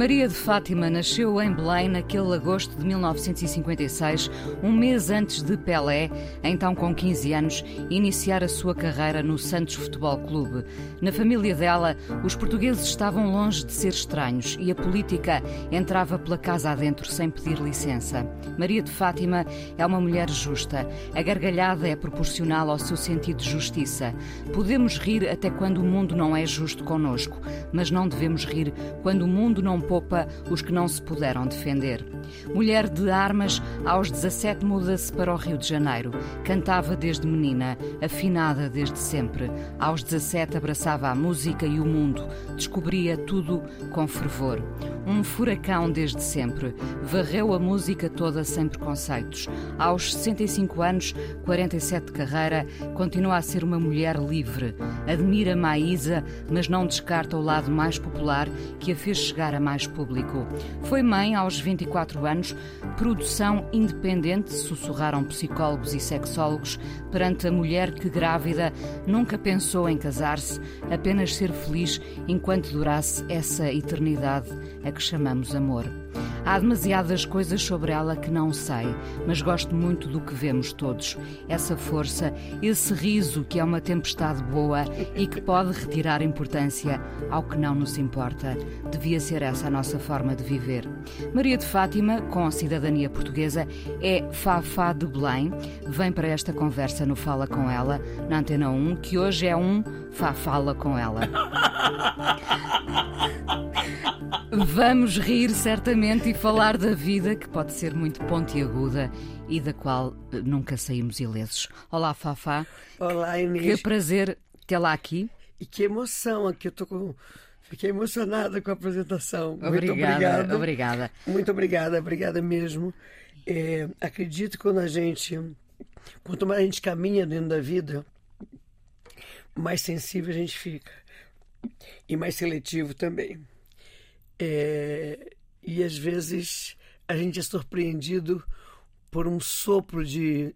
Maria de Fátima nasceu em Belém naquele agosto de 1956, um mês antes de Pelé, então com 15 anos, iniciar a sua carreira no Santos Futebol Clube. Na família dela, os portugueses estavam longe de ser estranhos e a política entrava pela casa adentro sem pedir licença. Maria de Fátima é uma mulher justa. A gargalhada é proporcional ao seu sentido de justiça. Podemos rir até quando o mundo não é justo conosco, mas não devemos rir quando o mundo não poupa os que não se puderam defender. Mulher de armas, aos 17 muda-se para o Rio de Janeiro. Cantava desde menina, afinada desde sempre. Aos 17 abraçava a música e o mundo, descobria tudo com fervor. Um furacão desde sempre. Varreu a música toda sem preconceitos. Aos 65 anos, 47 de carreira, continua a ser uma mulher livre. Admira Maísa, mas não descarta o lado mais popular que a fez chegar a mais público. Foi mãe aos 24 anos, produção independente, sussurraram psicólogos e sexólogos, perante a mulher que, grávida, nunca pensou em casar-se, apenas ser feliz enquanto durasse essa eternidade a que chamamos amor. Há demasiadas coisas sobre ela que não sei, mas gosto muito do que vemos todos. Essa força, esse riso que é uma tempestade boa e que pode retirar importância ao que não nos importa. Devia ser essa a nossa forma de viver. Maria de Fátima, com cidadania portuguesa, é Fafá de Belém. Vem para esta conversa no Fala com ela, na Antena 1, que hoje é um Fafala com ela. Vamos rir certamente e falar da vida que pode ser muito pontiaguda e da qual eh, nunca saímos ilesos. Olá, Fafá. Olá, Inês. Que prazer tê-la aqui. E que emoção aqui. Eu tô com... Fiquei emocionada com a apresentação. Obrigada, muito obrigada. Obrigada. Muito obrigada, obrigada mesmo. É, acredito que quando a gente. Quanto mais a gente caminha dentro da vida, mais sensível a gente fica. E mais seletivo também. É, e às vezes a gente é surpreendido por um sopro de,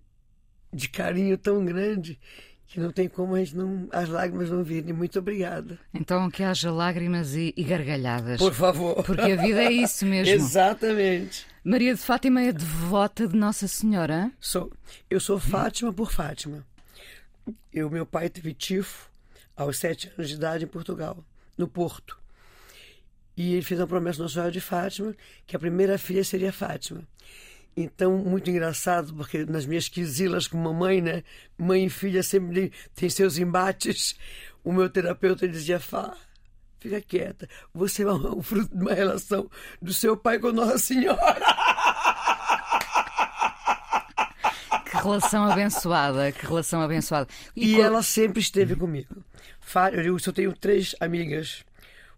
de carinho tão grande que não tem como a gente não, as lágrimas não virem. Muito obrigada. Então que haja lágrimas e, e gargalhadas. Por favor. Porque a vida é isso mesmo. Exatamente. Maria de Fátima é devota de Nossa Senhora? Sou. Eu sou Fátima por Fátima. Eu, meu pai teve tifo aos sete anos de idade em Portugal, no Porto. E ele fez uma promessa Nossa Senhora de Fátima que a primeira filha seria Fátima. Então, muito engraçado, porque nas minhas quisilas com mamãe, né? Mãe e filha sempre tem seus embates. O meu terapeuta dizia: Fá, fica quieta. Você é o fruto de uma relação do seu pai com Nossa Senhora. Que relação abençoada, que relação abençoada. E, e ela sempre esteve comigo. Eu eu tenho três amigas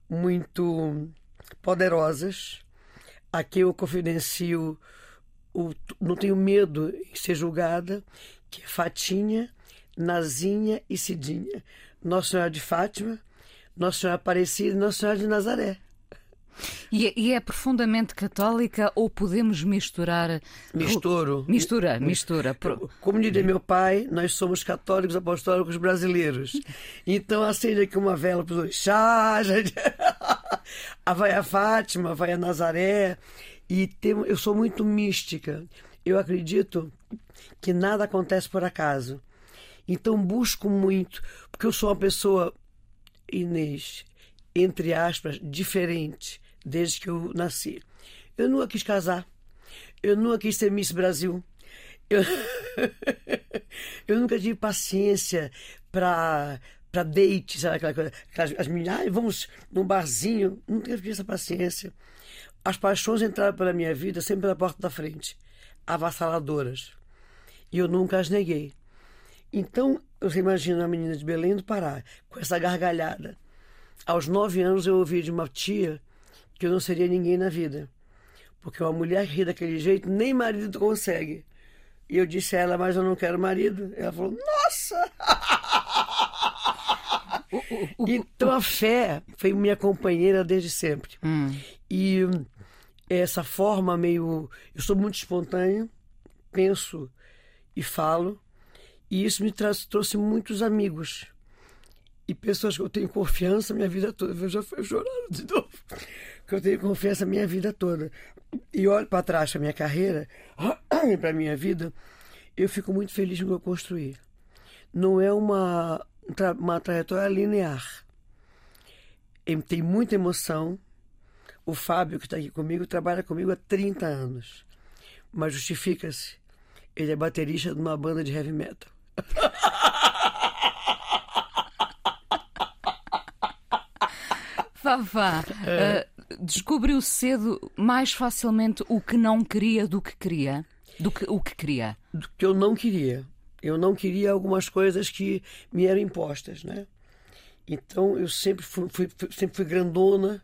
muito poderosas a quem eu confidencio o, não tenho medo em ser julgada que é Fatinha, Nazinha e Cidinha Nossa Senhora de Fátima Nossa Senhora Aparecida e Nossa Senhora de Nazaré e, e, é profundamente católica ou podemos misturar? Misturo. Mistura, mistura. Como diria meu pai, nós somos católicos apostólicos brasileiros. Então acende aqui uma vela para os dois. Chá, a vai a Fátima, vai a Nazaré. E tem, eu sou muito mística. Eu acredito que nada acontece por acaso. Então busco muito, porque eu sou uma pessoa, Inês, entre aspas, diferente desde que eu nasci. Eu nunca quis casar. Eu nunca quis ser Miss Brasil. Eu, eu nunca tive paciência para para date, sabe aquela coisa? As meninas, vamos num barzinho. Nunca tive essa paciência. As paixões entraram pela minha vida sempre pela porta da frente, avassaladoras. E eu nunca as neguei. Então, você imagina a menina de Belém do Pará, com essa gargalhada. Aos nove anos eu ouvi de uma tia que eu não seria ninguém na vida. Porque uma mulher ri daquele jeito, nem marido consegue. E eu disse a ela, mas eu não quero marido. Ela falou, nossa! então a fé foi minha companheira desde sempre. Hum. E essa forma meio. Eu sou muito espontâneo, penso e falo, e isso me trouxe muitos amigos e pessoas que eu tenho confiança minha vida toda. Eu já fui chorando de novo. Que eu tenho confiança minha vida toda. E olho para trás para minha carreira, para minha vida, eu fico muito feliz no que eu construí. Não é uma, uma trajetória linear. Tem muita emoção. O Fábio, que está aqui comigo, trabalha comigo há 30 anos. Mas justifica-se. Ele é baterista de uma banda de heavy metal. Fafá, uh, descobriu cedo mais facilmente o que não queria do que queria? Do que o que queria? Do que eu não queria. Eu não queria algumas coisas que me eram impostas, né? Então eu sempre fui, fui sempre fui grandona.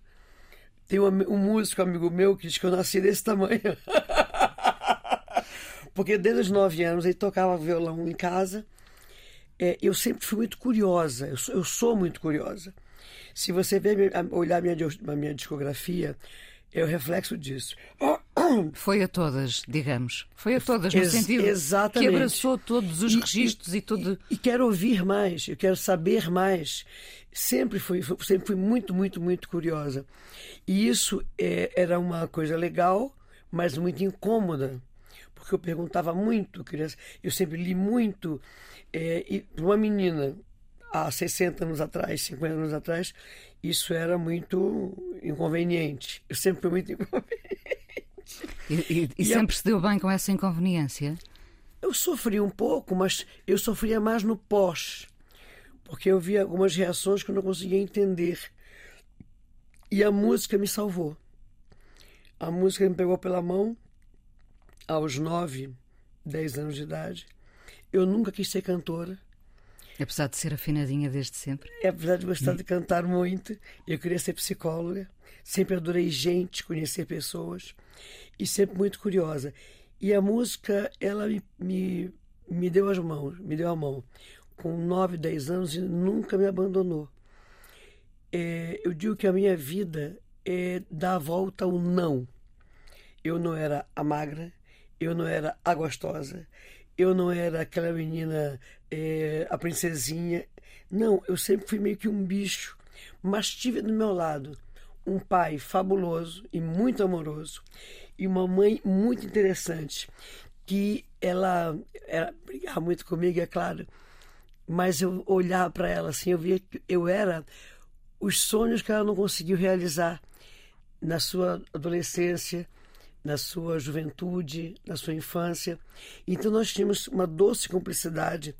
Tem um, um músico amigo meu que diz que eu nasci desse tamanho. Porque desde os nove anos ele tocava violão em casa. É, eu sempre fui muito curiosa, eu sou, eu sou muito curiosa. Se você ver, olhar minha, minha discografia, é o reflexo disso. Foi a todas, digamos. Foi a todas, no Ex sentido exatamente. que abraçou todos os e, registros e, e tudo. E, e, quero ouvir mais, eu quero saber mais. Sempre fui, sempre fui muito, muito, muito curiosa. E isso é, era uma coisa legal, mas muito incômoda. Porque eu perguntava muito, criança. Eu sempre li muito. É, e uma menina há 60 anos atrás, 50 anos atrás, isso era muito inconveniente. Eu sempre fui muito inconveniente. E, e, e sempre a... se deu bem com essa inconveniência? Eu sofri um pouco, mas eu sofria mais no pós, porque eu via algumas reações que eu não conseguia entender. E a música me salvou. A música me pegou pela mão aos 9, 10 anos de idade. Eu nunca quis ser cantora Apesar de ser afinadinha desde sempre? É, apesar de gostar de cantar muito, eu queria ser psicóloga. Sempre adorei gente, conhecer pessoas e sempre muito curiosa. E a música, ela me, me, me deu as mãos, me deu a mão. Com 9, 10 anos e nunca me abandonou. É, eu digo que a minha vida é dar a volta ao não. Eu não era a magra, eu não era a gostosa, eu não era aquela menina, é, a princesinha. Não, eu sempre fui meio que um bicho. Mas tive do meu lado um pai fabuloso e muito amoroso e uma mãe muito interessante que ela, ela brigava muito comigo, é claro, mas eu olhava para ela assim, eu via que eu era os sonhos que ela não conseguiu realizar na sua adolescência, na sua juventude, na sua infância. Então nós tínhamos uma doce cumplicidade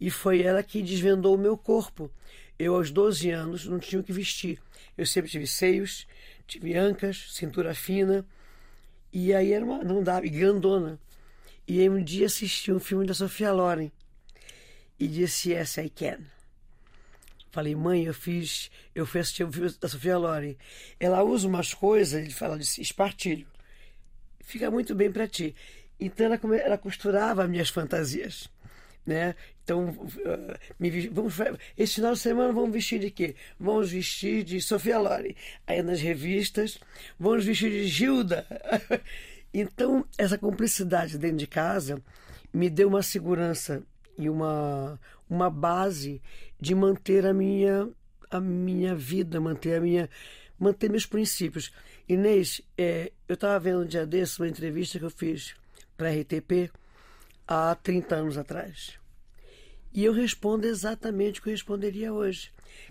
e foi ela que desvendou o meu corpo. Eu, aos 12 anos, não tinha o que vestir. Eu sempre tive seios, tive ancas, cintura fina, e aí era uma, não dava, e grandona. E aí um dia assisti um filme da Sofia Loren e disse Yes, I can. Falei, mãe, eu fiz, eu fui assistir um filme da Sofia Loren. Ela usa umas coisas, ele fala de espartilho fica muito bem para ti. Então ela, ela costurava minhas fantasias. Né? Então, uh, me, vamos, esse final de semana vamos vestir de quê? Vamos vestir de Sofia Loren. Aí nas revistas, vamos vestir de Gilda. então, essa cumplicidade dentro de casa me deu uma segurança e uma, uma base de manter a minha, a minha vida, manter a minha manter meus princípios. Inês, é, eu estava vendo um dia desse uma entrevista que eu fiz para a RTP há 30 anos atrás. E eu respondo exatamente o que eu responderia hoje.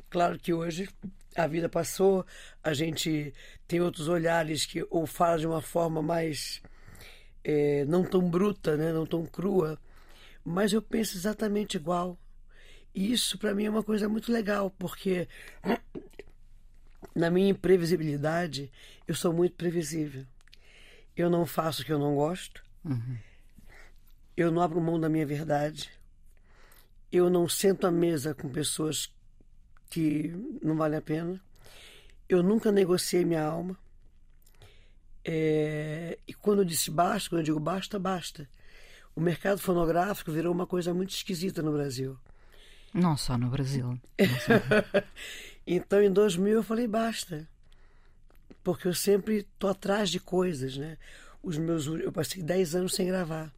Claro que hoje a vida passou, a gente tem outros olhares que ou fala de uma forma mais é, não tão bruta, né, não tão crua, mas eu penso exatamente igual. E isso para mim é uma coisa muito legal, porque na minha imprevisibilidade, eu sou muito previsível. Eu não faço o que eu não gosto. Uhum. Eu não abro mão da minha verdade. Eu não sento à mesa com pessoas que não valem a pena. Eu nunca negociei minha alma. É, e quando eu disse basta, quando eu digo basta, basta. O mercado fonográfico virou uma coisa muito esquisita no Brasil. Não só no Brasil. então, em 2000, eu falei basta. Porque eu sempre estou atrás de coisas, né? Os meus, eu passei 10 anos sem gravar.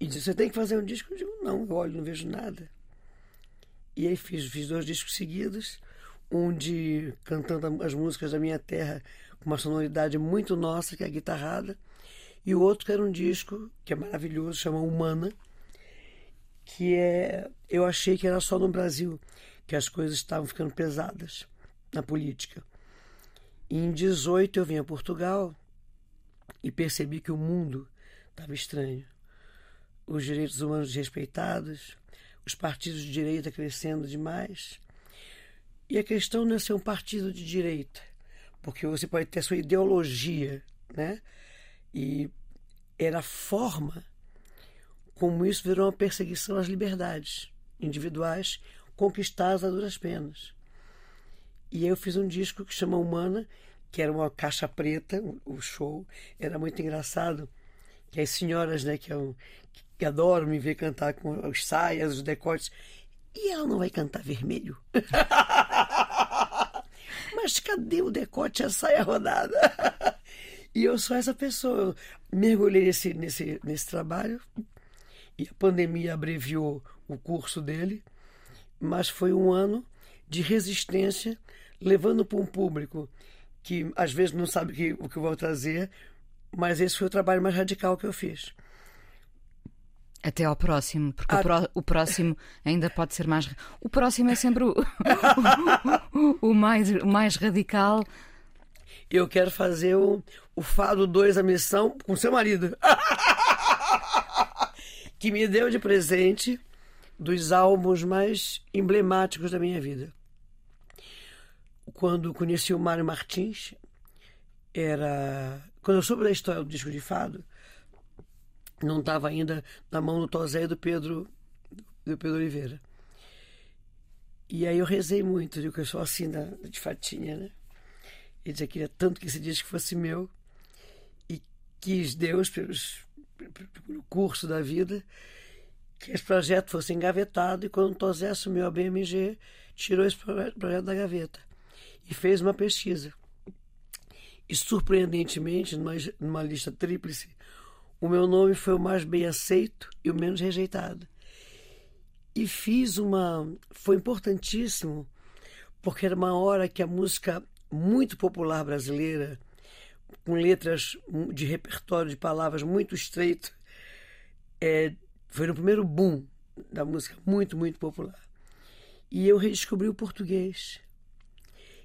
E disse, você tem que fazer um disco? Eu digo, não, eu olho, não vejo nada. E aí fiz, fiz dois discos seguidos. Um de cantando as músicas da minha terra com uma sonoridade muito nossa, que é a guitarrada. E o outro que era um disco que é maravilhoso, chama Humana, que é eu achei que era só no Brasil que as coisas estavam ficando pesadas na política. E em 18 eu vim a Portugal e percebi que o mundo estava estranho. Os direitos humanos desrespeitados, os partidos de direita crescendo demais. E a questão não é ser um partido de direita, porque você pode ter sua ideologia, né? E era a forma como isso virou uma perseguição às liberdades individuais conquistadas a duras penas. E eu fiz um disco que chama Humana, que era uma caixa preta, o show, era muito engraçado, que as senhoras, né, que, eu, que adoram me ver cantar com as saias, os decotes, e ela não vai cantar vermelho? Mas cadê o decote e a saia rodada? e eu sou essa pessoa. Eu mergulhei nesse, nesse, nesse trabalho e a pandemia abreviou o curso dele, mas foi um ano de resistência, levando para um público que às vezes não sabe que, o que eu vou trazer, mas esse foi o trabalho mais radical que eu fiz. Até ao próximo, porque o, pró o, próximo ainda pode ser mais. O próximo é sempre o, o, mais, o mais radical. Eu quero fazer o, o Fado 2, a missão, com seu marido. que me deu de presente dos álbuns mais emblemáticos da minha vida. Quando conheci o Mário Martins, era. Quando eu soube da história do disco de Fado, não estava ainda na mão do Tosé e do Pedro, do Pedro Oliveira. E aí eu rezei muito, digo que eu sou assim da, de fatinha, né? E dizia que queria tanto que esse disco fosse meu. E quis Deus, pelos, pelo curso da vida, que esse projeto fosse engavetado. E quando o Tosé assumiu a BMG, tirou esse projeto da gaveta e fez uma pesquisa. E surpreendentemente, numa, numa lista tríplice, o meu nome foi o mais bem aceito e o menos rejeitado. E fiz uma. Foi importantíssimo, porque era uma hora que a música muito popular brasileira, com letras de repertório de palavras muito estreito, é, foi no primeiro boom da música, muito, muito popular. E eu redescobri o português.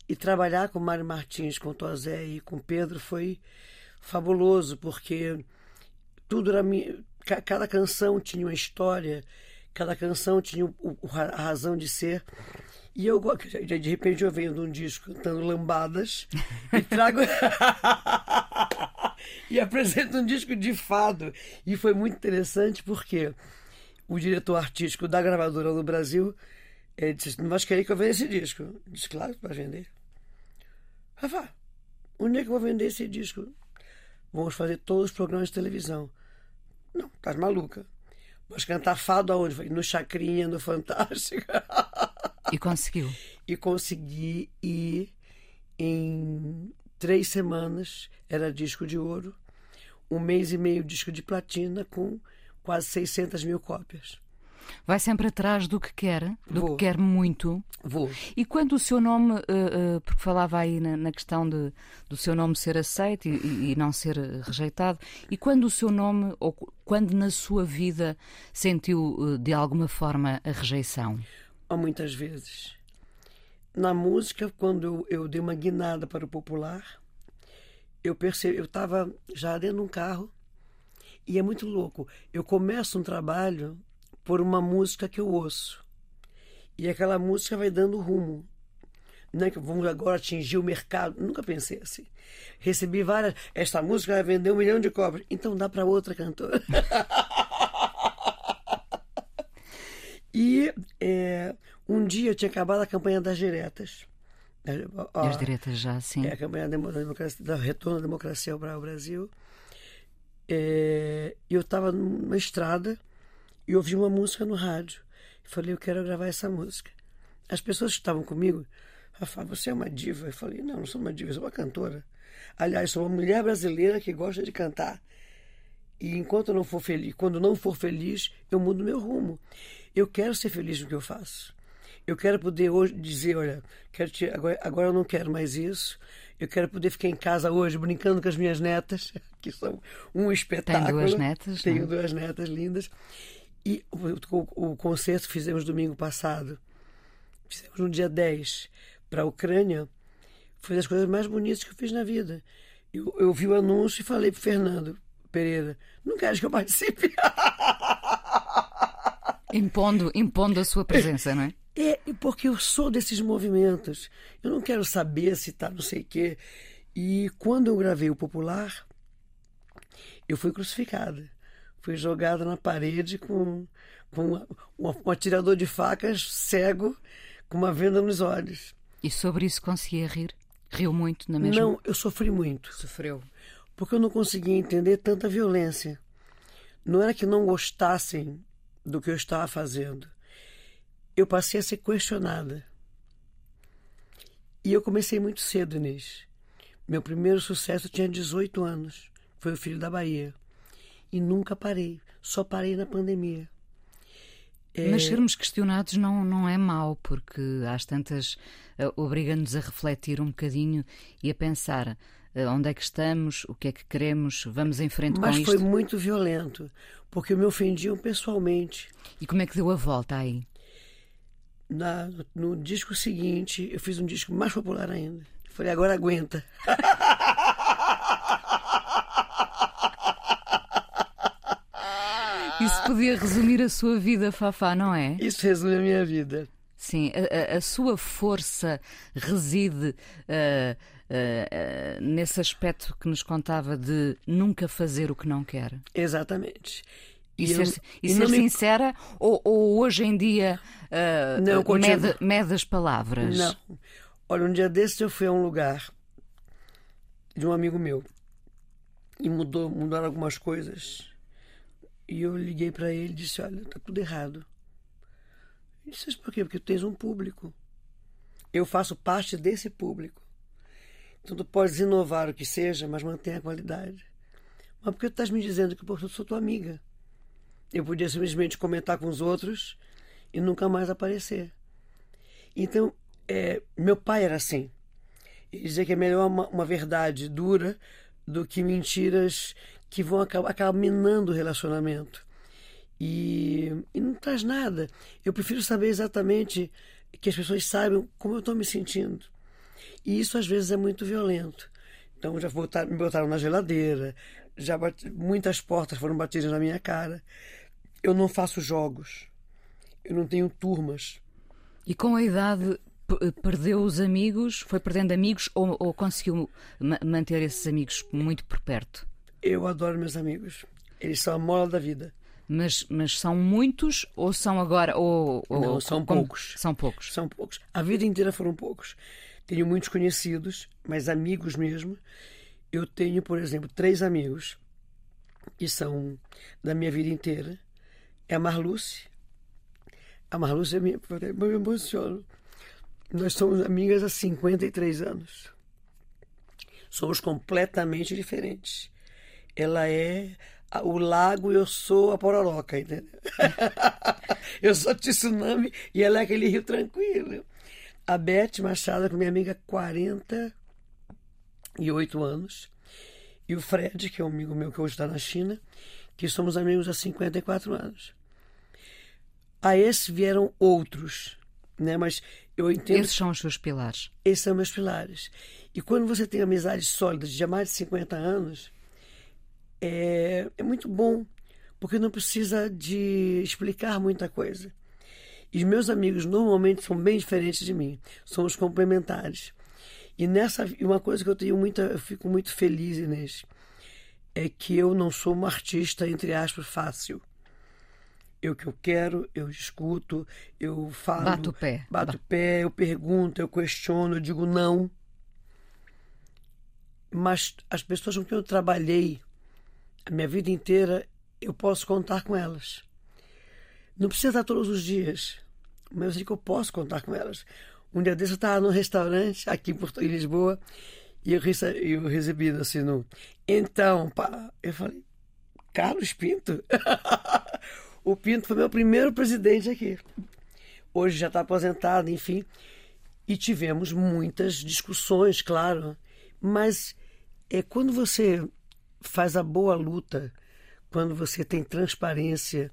E trabalhar com Mário Martins, com Tozé e com Pedro foi fabuloso, porque tudo era cada canção tinha uma história, cada canção tinha a razão de ser. E eu de repente eu venho de um disco cantando lambadas e trago e apresento um disco de fado. E foi muito interessante porque o diretor artístico da gravadora no Brasil ele disse: Não vais querer que eu venda esse disco? Eu disse: Claro vai vender. Rafa, onde é que eu vou vender esse disco? Vamos fazer todos os programas de televisão. Não, estás maluca. Mas cantar fado aonde? No Chacrinha, no Fantástico. E conseguiu? e consegui ir em três semanas, era disco de ouro, um mês e meio disco de platina com quase 600 mil cópias. Vai sempre atrás do que quer, do Vou. que quer muito. Vou. E quando o seu nome, uh, uh, porque falava aí na, na, questão de, do seu nome ser aceito e, e, não ser rejeitado, e quando o seu nome, ou quando na sua vida sentiu uh, de alguma forma a rejeição? Há muitas vezes. Na música, quando eu, eu dei uma guinada para o popular, eu percebi, eu estava já dentro de um carro e é muito louco. Eu começo um trabalho por uma música que eu ouço. E aquela música vai dando rumo. Não é que vamos agora atingir o mercado. Nunca pensei assim. Recebi várias. Esta música vai vender um milhão de cópias. Então dá para outra cantora. e é, um dia eu tinha acabado a campanha das diretas É, ó, as diretas já, sim. É a campanha da, democracia, da retorno da democracia ao Brasil. É, eu estava na estrada e ouvi uma música no rádio. Falei, eu quero gravar essa música. As pessoas que estavam comigo falaram, você é uma diva. Eu falei, não, não sou uma diva, sou uma cantora. Aliás, sou uma mulher brasileira que gosta de cantar. E enquanto eu não for feliz, quando não for feliz, eu mudo meu rumo. Eu quero ser feliz no que eu faço. Eu quero poder hoje dizer, olha, quero te, agora, agora eu não quero mais isso. Eu quero poder ficar em casa hoje brincando com as minhas netas, que são um espetáculo. Tem duas netas? Tenho não? duas netas lindas. E o, o, o concerto que fizemos domingo passado, fizemos no dia 10 para a Ucrânia, foi das coisas mais bonitas que eu fiz na vida. Eu, eu vi o anúncio e falei para Fernando Pereira: não queres que eu participe? Impondo, impondo a sua presença, não é? É, porque eu sou desses movimentos. Eu não quero saber se está não sei o quê. E quando eu gravei o Popular, eu fui crucificada fui jogada na parede com, com um, atirador de facas cego com uma venda nos olhos. E sobre isso conseguia rir? Riu muito na mesma? Não, eu sofri muito. Sofreu. Porque eu não conseguia entender tanta violência. Não era que não gostassem do que eu estava fazendo. Eu passei a ser questionada. E eu comecei muito cedo nisso. Meu primeiro sucesso tinha 18 anos. Foi o Filho da Bahia e nunca parei. Só parei na pandemia. É... Mas sermos questionados não, não é mau, porque às tantas uh, obriga-nos a refletir um bocadinho e a pensar uh, onde é que estamos, o que é que queremos, vamos em frente Mas com isto. Mas foi muito violento, porque me ofendiam pessoalmente. E como é que deu a volta aí? Na, no disco seguinte, eu fiz um disco mais popular ainda. Falei, agora aguenta. Isso podia resumir a sua vida, Fafá, não é? Isso resume a minha vida. Sim, a, a, a sua força reside uh, uh, uh, nesse aspecto que nos contava de nunca fazer o que não quer. Exatamente. E, e, ser, e ser me... sincera ou, ou, hoje em dia não, mede, mede as palavras? Não. Olha, um dia desses eu fui a um lugar de um amigo meu e mudou, mudaram algumas coisas e eu liguei para ele e disse: Olha, tá tudo errado. Ele disse: Por quê? Porque tu tens um público. Eu faço parte desse público. Então tu podes inovar o que seja, mas mantenha a qualidade. Mas por que tu estás me dizendo que eu sou tua amiga? Eu podia simplesmente comentar com os outros e nunca mais aparecer. Então, é, meu pai era assim. Ele dizia que é melhor uma, uma verdade dura do que mentiras que vão acabar, acabar minando o relacionamento. E, e não traz nada. Eu prefiro saber exatamente que as pessoas saibam como eu estou me sentindo. E isso às vezes é muito violento. Então já botaram, me botaram na geladeira, já bate, muitas portas foram batidas na minha cara. Eu não faço jogos. Eu não tenho turmas. E com a idade perdeu os amigos, foi perdendo amigos ou, ou conseguiu manter esses amigos muito por perto? Eu adoro meus amigos. Eles são a mola da vida. Mas, mas são muitos ou são agora. Ou, ou Não, são como, poucos. São poucos. São poucos. A vida inteira foram poucos. Tenho muitos conhecidos, mas amigos mesmo. Eu tenho, por exemplo, três amigos que são da minha vida inteira. É a Marluce. A Marluce é minha. Eu me emociono. Nós somos amigas há 53 anos. Somos completamente diferentes ela é o lago eu sou a pororoca, entendeu? eu sou tsunami e ela é aquele rio tranquilo. A Beth Machado, com minha amiga há 48 anos, e o Fred, que é um amigo meu que hoje está na China, que somos amigos há 54 anos. A esse vieram outros, né? Mas eu entendo. Esses são os seus pilares. Esses são meus pilares. E quando você tem amizades sólidas de mais de 50 anos, é, é muito bom, porque não precisa de explicar muita coisa. E os meus amigos normalmente são bem diferentes de mim, são os complementares. E nessa uma coisa que eu tenho muita, eu fico muito feliz Inês, é que eu não sou uma artista entre aspas fácil. Eu que eu quero, eu escuto, eu falo. Bato o pé. Bato o pé, eu pergunto, eu questiono, eu digo não. Mas as pessoas com quem eu trabalhei a minha vida inteira, eu posso contar com elas. Não precisa estar todos os dias, mas eu sei que eu posso contar com elas. Um dia desse eu estava num restaurante aqui em, Porto, em Lisboa e eu recebi, eu recebi assim no. Então, pá, eu falei, Carlos Pinto? o Pinto foi meu primeiro presidente aqui. Hoje já está aposentado, enfim. E tivemos muitas discussões, claro. Mas é quando você faz a boa luta, quando você tem transparência,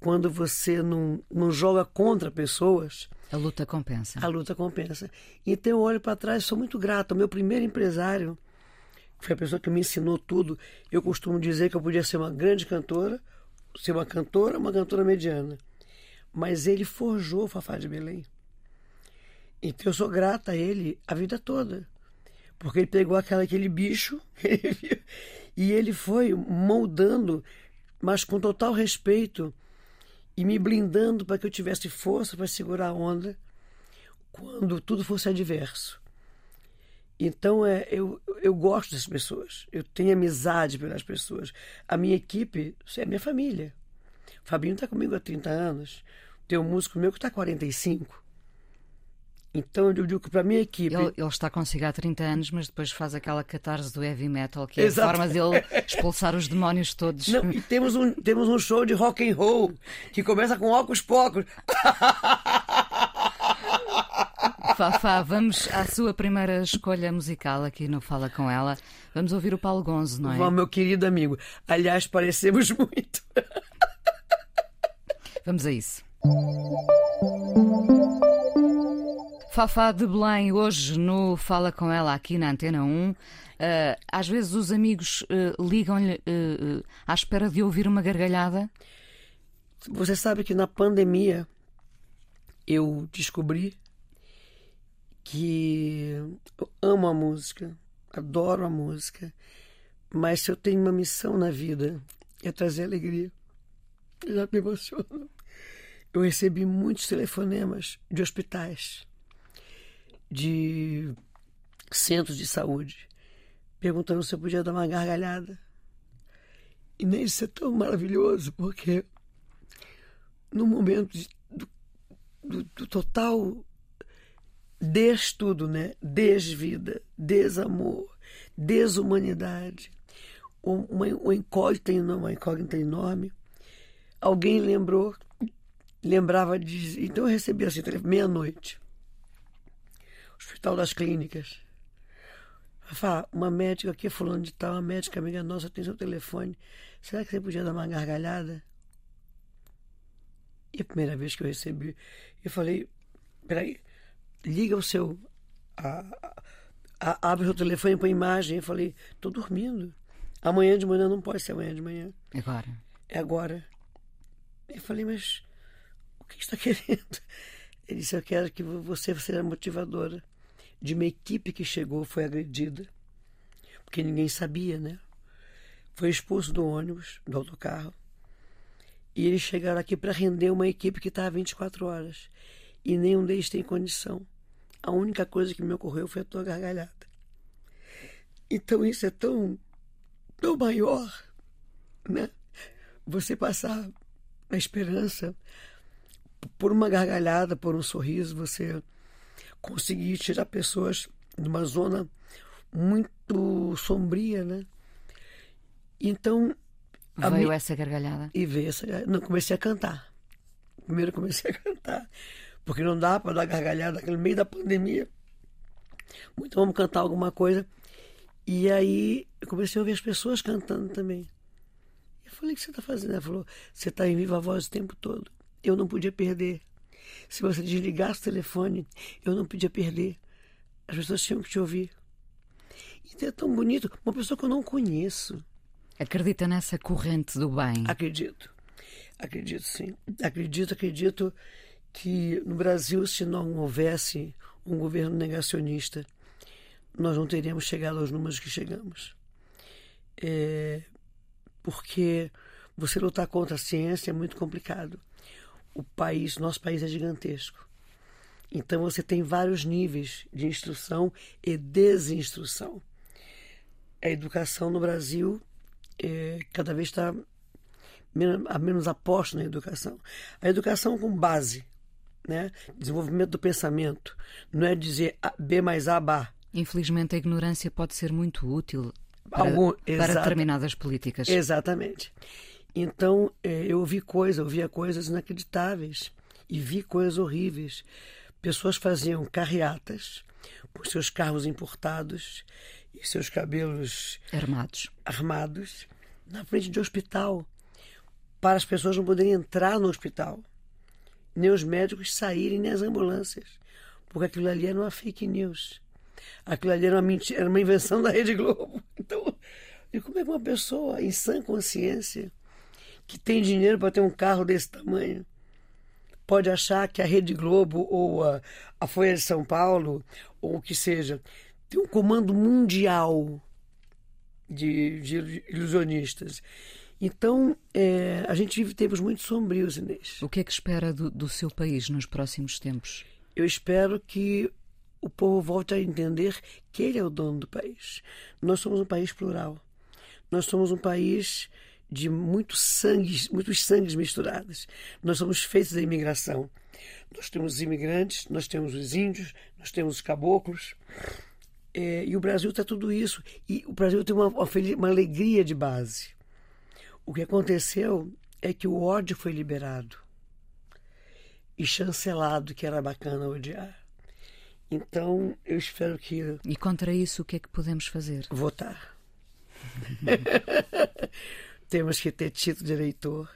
quando você não, não joga contra pessoas. A luta compensa. A luta compensa. Então eu olho para trás, sou muito grato. O meu primeiro empresário, que foi a pessoa que me ensinou tudo, eu costumo dizer que eu podia ser uma grande cantora, ser uma cantora, uma cantora mediana. Mas ele forjou o Fafá de Belém. Então eu sou grata a ele a vida toda. Porque ele pegou aquela, aquele bicho e ele foi moldando, mas com total respeito e me blindando para que eu tivesse força para segurar a onda quando tudo fosse adverso. Então é, eu, eu gosto das pessoas, eu tenho amizade pelas pessoas. A minha equipe é minha família. O Fabinho está comigo há 30 anos, tem um músico meu que está há 45. Então eu digo que para a minha equipe. Ele, ele, está consigo há 30 anos, mas depois faz aquela catarse do heavy metal, que é Exato. a forma dele expulsar os demónios todos. Não, e temos um, temos um show de rock and roll que começa com óculos pocos. Fafá, vamos à sua primeira escolha musical aqui no Fala Com Ela. Vamos ouvir o Paulo Gonzo, não é? Bom, meu querido amigo. Aliás, parecemos muito. Vamos a isso. Fafá de Belém, hoje no Fala Com Ela aqui na Antena 1. Uh, eh, às vezes os amigos uh, ligam-lhe uh, à espera de ouvir uma gargalhada. Você sabe que na pandemia eu descobri que eu amo a música, adoro a música, mas se eu tenho uma missão na vida é trazer alegria. Eu já me emociono. Eu recebi muitos telefonemas de hospitais de centros de saúde, perguntando se eu podia dar uma gargalhada. E nem isso é tão maravilhoso, porque no momento de, do, do, do, total destudo, né? desvida, desamor, desumanidade, uma, uma incógnita, uma incógnita enorme, alguém lembrou, lembrava de. Então eu recebi assim, meia-noite. Hospital das Clínicas. Fala, uma médica aqui, fulano de tal, uma médica amiga nossa, tem seu telefone. Será que você podia dar uma gargalhada? E a primeira vez que eu recebi, eu falei, peraí, liga o seu. A, a, abre o seu telefone para imagem. Eu falei, estou dormindo. Amanhã de manhã não pode ser amanhã de manhã. É agora. É agora. Eu falei, mas o que está querendo? Ele disse: Eu quero que você seja motivadora de uma equipe que chegou, foi agredida, porque ninguém sabia, né? Foi expulso do ônibus, do autocarro. E eles chegaram aqui para render uma equipe que estava 24 horas. E nenhum deles tem condição. A única coisa que me ocorreu foi a tua gargalhada. Então isso é tão, tão maior, né? Você passar a esperança por uma gargalhada, por um sorriso, você conseguir tirar pessoas de uma zona muito sombria, né? Então. Veio essa gargalhada? E veio essa Não, comecei a cantar. Primeiro comecei a cantar. Porque não dá para dar gargalhada no meio da pandemia. Então vamos cantar alguma coisa. E aí eu comecei a ouvir as pessoas cantando também. Eu falei, o que você está fazendo? Ela falou, você está em viva voz o tempo todo eu não podia perder. Se você desligasse o telefone, eu não podia perder. As pessoas tinham que te ouvir. Então é tão bonito. Uma pessoa que eu não conheço. Acredita nessa corrente do bem? Acredito. Acredito, sim. Acredito, acredito que no Brasil, se não houvesse um governo negacionista, nós não teríamos chegado aos números que chegamos. É, porque você lutar contra a ciência é muito complicado. O país, nosso país é gigantesco. Então você tem vários níveis de instrução e desinstrução. A educação no Brasil é, cada vez está menos, a menos aposta na educação. A educação com base, né? desenvolvimento do pensamento, não é dizer B mais A, Bá. Infelizmente a ignorância pode ser muito útil para, Algum, para determinadas políticas. Exatamente. Então é, eu ouvi coisas, eu via coisas inacreditáveis e vi coisas horríveis. Pessoas faziam carreatas com seus carros importados e seus cabelos armados, armados na frente de hospital para as pessoas não poderem entrar no hospital, nem os médicos saírem, nem as ambulâncias, porque aquilo ali era uma fake news. Aquilo ali era uma, mentira, era uma invenção da Rede Globo. Então, e como é que uma pessoa em sã consciência, que tem dinheiro para ter um carro desse tamanho, pode achar que a Rede Globo ou a, a Folha de São Paulo, ou o que seja, tem um comando mundial de, de ilusionistas. Então, é, a gente vive tempos muito sombrios, Inês. O que é que espera do, do seu país nos próximos tempos? Eu espero que o povo volte a entender que ele é o dono do país. Nós somos um país plural. Nós somos um país de muitos sangues, muitos sangues misturados. Nós somos feitos da imigração. Nós temos os imigrantes, nós temos os índios, nós temos os caboclos. É, e o Brasil está tudo isso. E o Brasil tem uma, uma alegria de base. O que aconteceu é que o ódio foi liberado e chancelado, que era bacana odiar. Então, eu espero que. E contra isso, o que é que podemos fazer? Votar. Temos que ter título de eleitor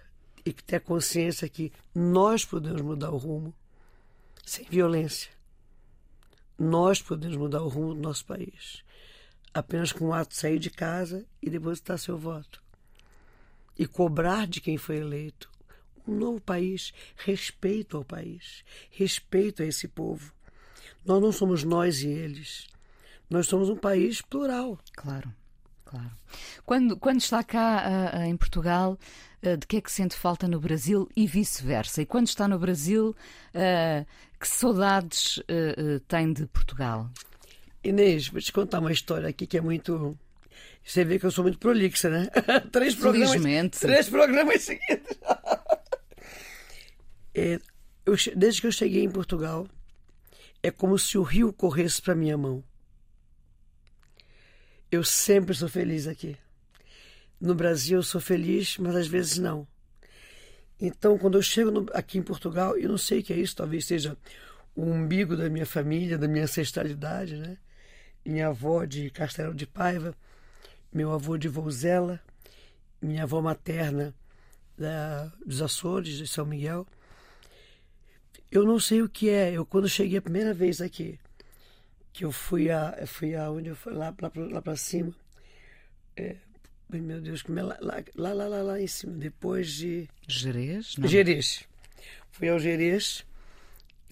e que ter consciência que nós podemos mudar o rumo sem violência. Nós podemos mudar o rumo do nosso país apenas com o ato de sair de casa e depositar seu voto e cobrar de quem foi eleito um novo país, respeito ao país, respeito a esse povo. Nós não somos nós e eles. Nós somos um país plural. Claro, claro. Quando, quando está cá uh, em Portugal, uh, de que é que sente falta no Brasil e vice-versa? E quando está no Brasil, uh, que saudades tem de Portugal? Inês, vou te contar uma história aqui que é muito você vê que eu sou muito prolixa, né? três programas. Felizmente. Três programas seguidos. é, eu, desde que eu cheguei em Portugal, é como se o rio corresse para minha mão. Eu sempre sou feliz aqui. No Brasil eu sou feliz, mas às vezes não. Então, quando eu chego no, aqui em Portugal, eu não sei o que é isso, talvez seja o umbigo da minha família, da minha ancestralidade, né? Minha avó de Castelo de Paiva meu avô de Vouzela, minha avó materna da, dos Açores, de São Miguel. Eu não sei o que é. Eu quando cheguei a primeira vez aqui, que eu fui a, fui a onde eu fui lá, lá, lá para cima. É, meu Deus, como é lá, lá, lá, lá, lá, em cima, depois de. Jerez? Não. Jerez. Fui ao Jerez.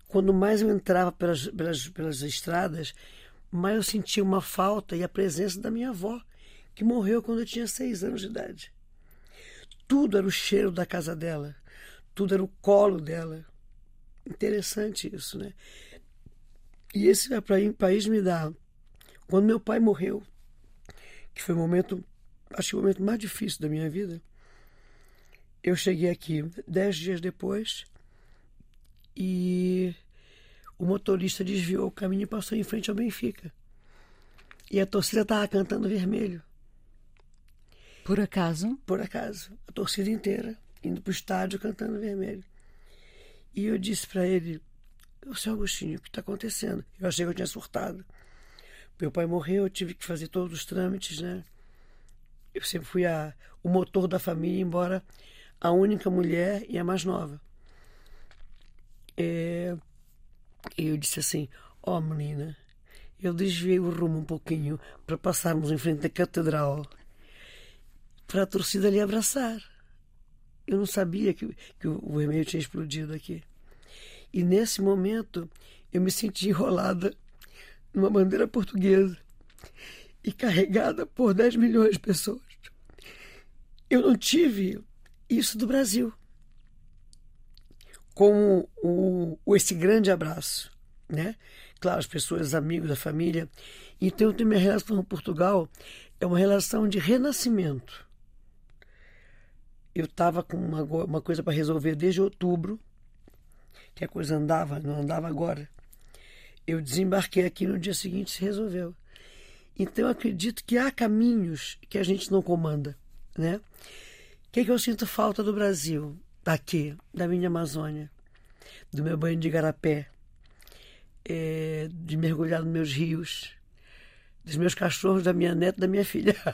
Quando mais eu entrava pelas, pelas, pelas estradas, mais eu sentia uma falta e a presença da minha avó, que morreu quando eu tinha seis anos de idade. Tudo era o cheiro da casa dela, tudo era o colo dela. Interessante isso, né? E esse país me dá. Quando meu pai morreu, que foi o momento, acho que o momento mais difícil da minha vida, eu cheguei aqui dez dias depois e o motorista desviou o caminho e passou em frente ao Benfica. E a torcida estava cantando vermelho. Por acaso? Por acaso. A torcida inteira indo para o estádio cantando vermelho. E eu disse para ele: O seu Agostinho, o que está acontecendo? Eu achei que eu tinha surtado. Meu pai morreu, eu tive que fazer todos os trâmites, né? Eu sempre fui a, o motor da família, embora a única mulher e a mais nova. É, e eu disse assim: Ó, oh, menina, eu desviei o rumo um pouquinho para passarmos em frente à catedral para a torcida lhe abraçar. Eu não sabia que, que o vermelho tinha explodido aqui. E nesse momento eu me senti enrolada numa bandeira portuguesa e carregada por 10 milhões de pessoas. Eu não tive isso do Brasil. com o, o, esse grande abraço, né? Claro, as pessoas, amigos, a família. Então, minha relação com Portugal é uma relação de renascimento. Eu estava com uma, uma coisa para resolver desde outubro, que a coisa andava, não andava agora. Eu desembarquei aqui no dia seguinte se resolveu. Então eu acredito que há caminhos que a gente não comanda, né? O que, é que eu sinto falta do Brasil, daqui, da minha Amazônia, do meu banho de garapé, é, de mergulhar nos meus rios, dos meus cachorros, da minha neta, da minha filha.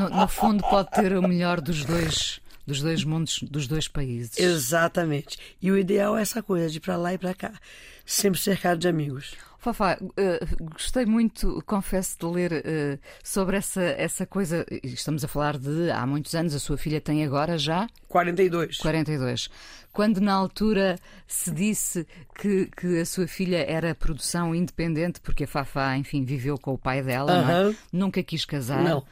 No, no fundo, pode ter o melhor dos dois dos dois mundos, dos dois países. Exatamente. E o ideal é essa coisa de ir para lá e para cá, sempre cercado de amigos. Fafá, uh, gostei muito, confesso, de ler uh, sobre essa, essa coisa. Estamos a falar de há muitos anos, a sua filha tem agora já? 42. 42. Quando na altura se disse que, que a sua filha era produção independente, porque a Fafá, enfim, viveu com o pai dela, é? nunca quis casar. Não.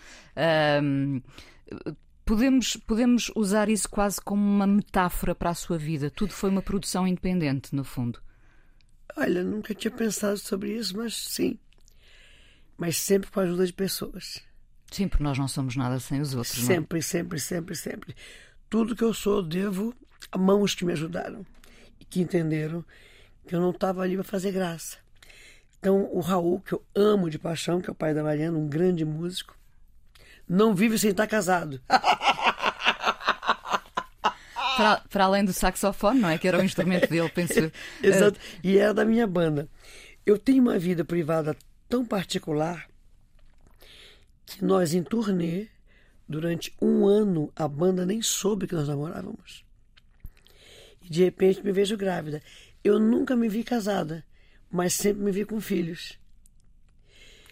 Podemos, podemos usar isso quase como uma metáfora para a sua vida. Tudo foi uma produção independente, no fundo. Olha, nunca tinha pensado sobre isso, mas sim. Mas sempre com a ajuda de pessoas. Sim, porque nós não somos nada sem os outros. Sempre, não? sempre, sempre, sempre. Tudo que eu sou, devo a mãos que me ajudaram e que entenderam que eu não estava ali para fazer graça. Então, o Raul, que eu amo de paixão, que é o pai da Mariana, um grande músico, não vive sem estar casado. Para, para, além do saxofone, não é? Que era o instrumento dele, penso. Exato. E era da minha banda. Eu tenho uma vida privada tão particular que nós, em turnê, durante um ano, a banda nem soube que nós namorávamos. E de repente me vejo grávida. Eu nunca me vi casada, mas sempre me vi com filhos.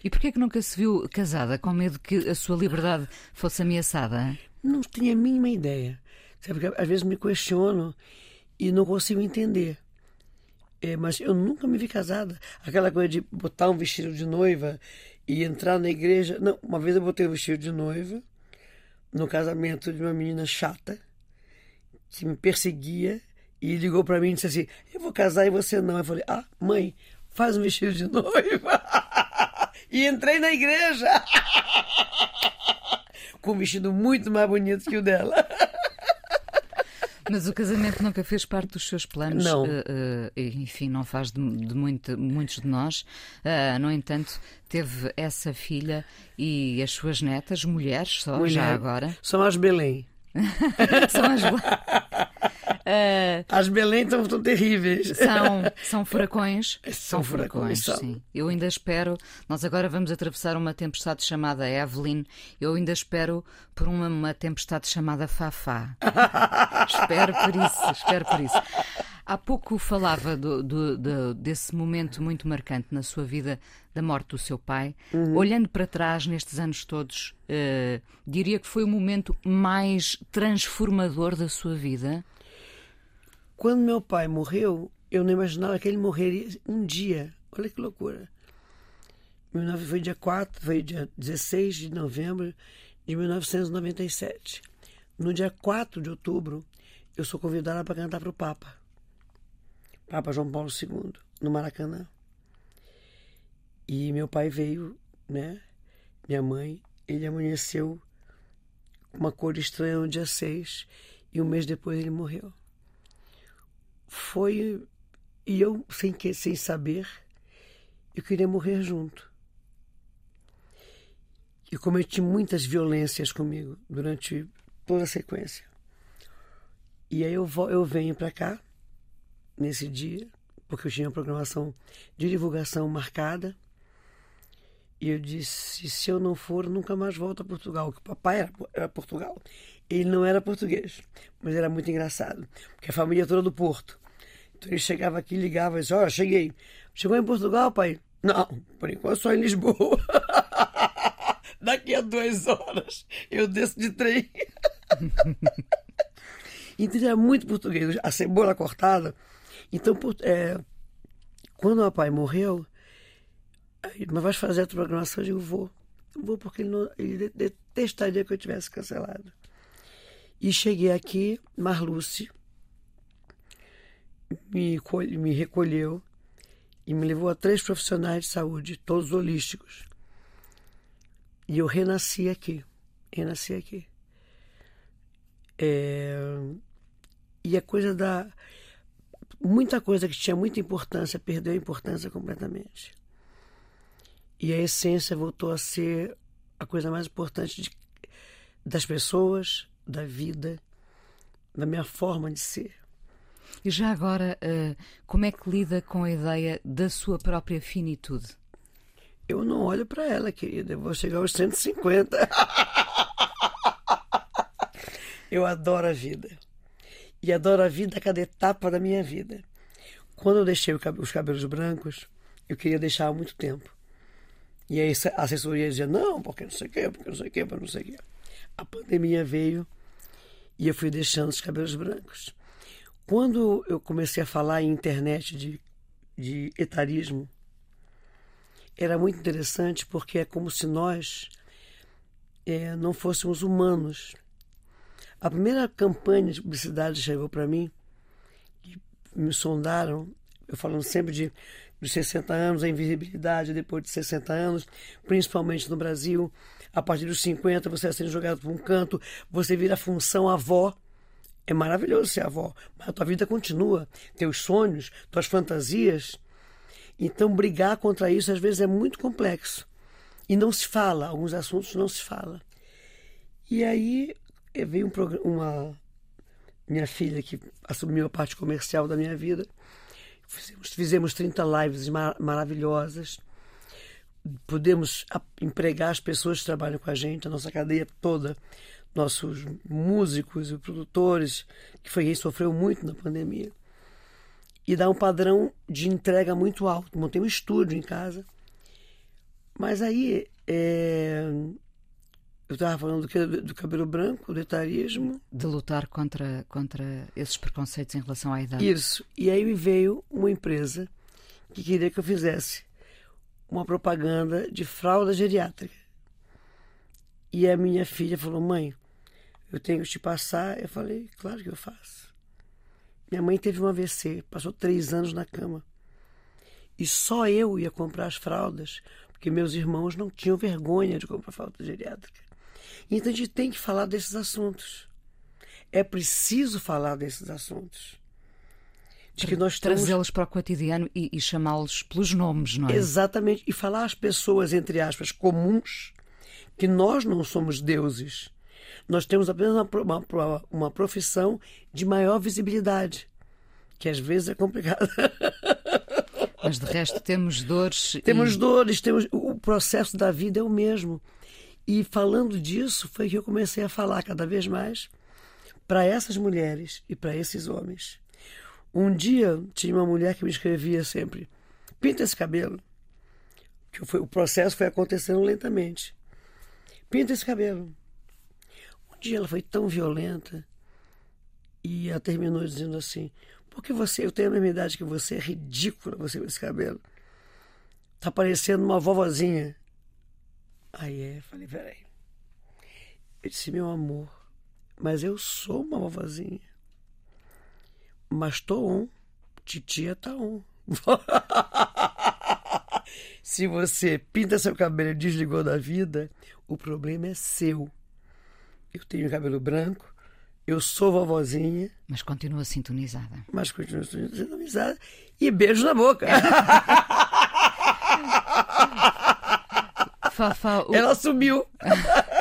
E porquê que nunca se viu casada, com medo que a sua liberdade fosse ameaçada? Não tinha a mínima ideia. Sabe, às vezes me questiono e não consigo entender. É, mas eu nunca me vi casada. Aquela coisa de botar um vestido de noiva e entrar na igreja. Não, uma vez eu botei um vestido de noiva no casamento de uma menina chata que me perseguia e ligou para mim e disse assim: Eu vou casar e você não. Eu falei: Ah, mãe, faz um vestido de noiva. E entrei na igreja com um vestido muito mais bonito que o dela. Mas o casamento nunca fez parte dos seus planos. Não. Uh, uh, enfim, não faz de, de muito, muitos de nós. Uh, no entanto, teve essa filha e as suas netas, mulheres só, Mulher. já agora. São as Belém. São as Uh, As Belém estão, estão terríveis. São, são furacões. São, são furacões, furacões sim. Eu ainda espero. Nós agora vamos atravessar uma tempestade chamada Evelyn. Eu ainda espero por uma, uma tempestade chamada Fafá. espero por isso, espero por isso. Há pouco falava do, do, do, desse momento muito marcante na sua vida da morte do seu pai. Uhum. Olhando para trás nestes anos todos, uh, diria que foi o momento mais transformador da sua vida? Quando meu pai morreu, eu não imaginava que ele morreria um dia. Olha que loucura. Foi dia 4, foi dia 16 de novembro de 1997. No dia 4 de outubro, eu sou convidada para cantar para o Papa. Papa João Paulo II, no Maracanã. E meu pai veio, né? Minha mãe, ele amanheceu com uma cor estranha no dia 6 e um mês depois ele morreu foi. E eu, sem, que, sem saber, eu queria morrer junto. E cometi muitas violências comigo durante toda a sequência. E aí eu, vou, eu venho para cá, nesse dia, porque eu tinha uma programação de divulgação marcada. E eu disse: se eu não for, nunca mais volto a Portugal. Que o papai era, era Portugal. Ele não era português, mas era muito engraçado, porque a família toda do Porto. Então ele chegava aqui, ligava e disse: Olha, cheguei. Chegou em Portugal, pai? Não, por enquanto só em Lisboa. Daqui a duas horas eu desço de trem. então era muito português. A cebola cortada. Então, é, quando o pai morreu, mas vai fazer a programação? Eu digo: Vou. Vou porque ele, não, ele detestaria que eu tivesse cancelado. E cheguei aqui, Marluce me, me recolheu e me levou a três profissionais de saúde, todos holísticos. E eu renasci aqui. Renasci aqui. É... E a coisa da. Muita coisa que tinha muita importância perdeu a importância completamente. E a essência voltou a ser a coisa mais importante de... das pessoas, da vida, da minha forma de ser. E já agora, uh, como é que lida com a ideia da sua própria finitude? Eu não olho para ela, querida. Eu vou chegar aos 150. eu adoro a vida. E adoro a vida a cada etapa da minha vida. Quando eu deixei os cabelos brancos, eu queria deixar há muito tempo. E aí a assessoria dizia, não, porque não sei o quê, porque não sei o quê, porque não sei o quê. A pandemia veio e eu fui deixando os cabelos brancos. Quando eu comecei a falar em internet de, de etarismo, era muito interessante porque é como se nós é, não fôssemos humanos. A primeira campanha de publicidade chegou para mim, que me sondaram, eu falando sempre de, de 60 anos, a invisibilidade depois de 60 anos, principalmente no Brasil. A partir dos 50 você é sendo jogado para um canto, você vira a função avó. É maravilhoso ser avó, mas a tua vida continua. Teus sonhos, tuas fantasias. Então, brigar contra isso às vezes é muito complexo. E não se fala, alguns assuntos não se fala. E aí veio um uma minha filha que assumiu a parte comercial da minha vida. Fizemos, fizemos 30 lives mar maravilhosas. Podemos empregar as pessoas que trabalham com a gente, a nossa cadeia toda nossos músicos e produtores, que foi quem sofreu muito na pandemia, e dar um padrão de entrega muito alto. Montei um estúdio em casa. Mas aí, é... eu estava falando do, do, cabelo branco, do etarismo. De lutar contra, contra esses preconceitos em relação à idade. Isso. E aí me veio uma empresa que queria que eu fizesse uma propaganda de fralda geriátrica. E a minha filha falou: mãe, eu tenho que te passar. Eu falei, claro que eu faço. Minha mãe teve um AVC, passou três anos na cama. E só eu ia comprar as fraldas, porque meus irmãos não tinham vergonha de comprar fralda geriátrica. Então a gente tem que falar desses assuntos. É preciso falar desses assuntos. De que nós Trazê-los para o cotidiano e, e chamá-los pelos nomes, não é? Exatamente. E falar às pessoas, entre aspas, comuns, que nós não somos deuses nós temos apenas uma, uma, uma profissão de maior visibilidade, que às vezes é complicada. Mas de resto temos dores. Temos e... dores, temos o processo da vida é o mesmo. E falando disso, foi que eu comecei a falar cada vez mais para essas mulheres e para esses homens. Um dia tinha uma mulher que me escrevia sempre: pinta esse cabelo. Que foi, o processo foi acontecendo lentamente. Pinta esse cabelo dia ela foi tão violenta e ela terminou dizendo assim: porque você, eu tenho a mesma idade que você, é ridícula você com esse cabelo. Tá parecendo uma vovozinha. Aí é, falei, peraí. Eu disse, meu amor, mas eu sou uma vovozinha. Mas tô on. Titia tá on. Se você pinta seu cabelo e desligou da vida, o problema é seu. Eu tenho cabelo branco, eu sou vovozinha. Mas continua sintonizada. Mas continua sintonizada. E beijo na boca. Fafá, o... Ela sumiu.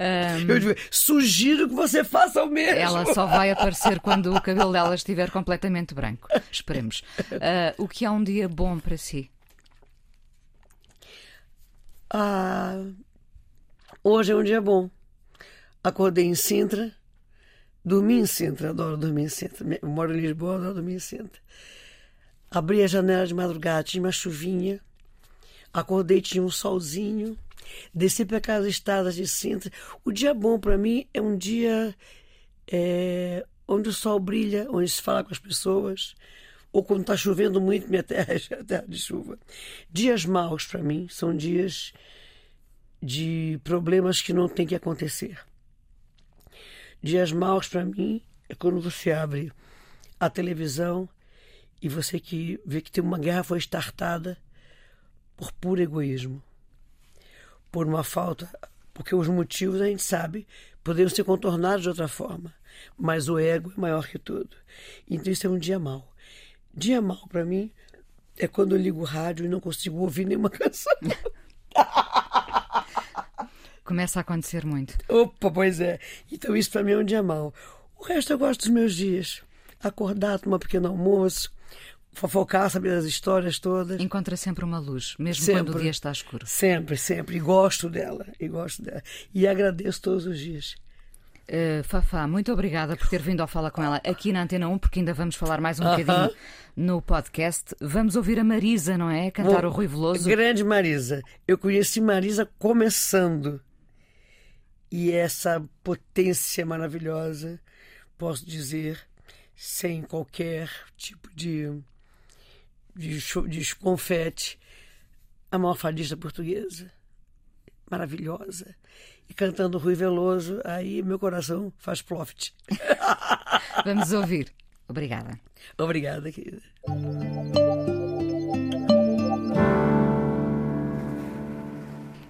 Um... Eu sugiro que você faça o mesmo. Ela só vai aparecer quando o cabelo dela estiver completamente branco. Esperemos. Uh, o que é um dia bom para si? Ah, hoje é um dia bom. Acordei em Sintra, dormi em Sintra, adoro dormir em Sintra. Eu moro em Lisboa, adoro dormir em Sintra. Abri a janela de madrugada, tinha uma chuvinha. Acordei, tinha um solzinho. Desci para aquelas estradas de Sintra. O dia bom para mim é um dia é, onde o sol brilha, onde se fala com as pessoas. Ou quando está chovendo muito, minha terra é terra de chuva. Dias maus para mim são dias de problemas que não tem que acontecer. Dias maus para mim é quando você abre a televisão e você que vê que tem uma guerra foi startada por puro egoísmo, por uma falta, porque os motivos a gente sabe poderiam ser contornados de outra forma, mas o ego é maior que tudo. Então isso é um dia mau. Dia mau para mim é quando eu ligo o rádio e não consigo ouvir nenhuma canção. Começa a acontecer muito. Opa, pois é. Então isso para mim é um dia mau. O resto eu gosto dos meus dias. Acordar, tomar um pequeno almoço, fofocar, saber das histórias todas. Encontra sempre uma luz, mesmo Sempre. quando o dia está escuro. Sempre, sempre. E gosto dela. E gosto dela. E agradeço todos os dias. Uh, Fafá, muito obrigada por ter vindo ao Fala com ela aqui na Antena 1, porque ainda vamos falar mais um bocadinho no podcast. Vamos ouvir a Marisa, não é? Cantar Bom, o Rui Veloso. Grande Marisa. Eu conheci Marisa começando. E essa potência maravilhosa, posso dizer, sem qualquer tipo de, de, de confete, a maior fadista portuguesa. Maravilhosa. E cantando Rui Veloso, aí meu coração faz ploft. Vamos ouvir. Obrigada. Obrigada, querida.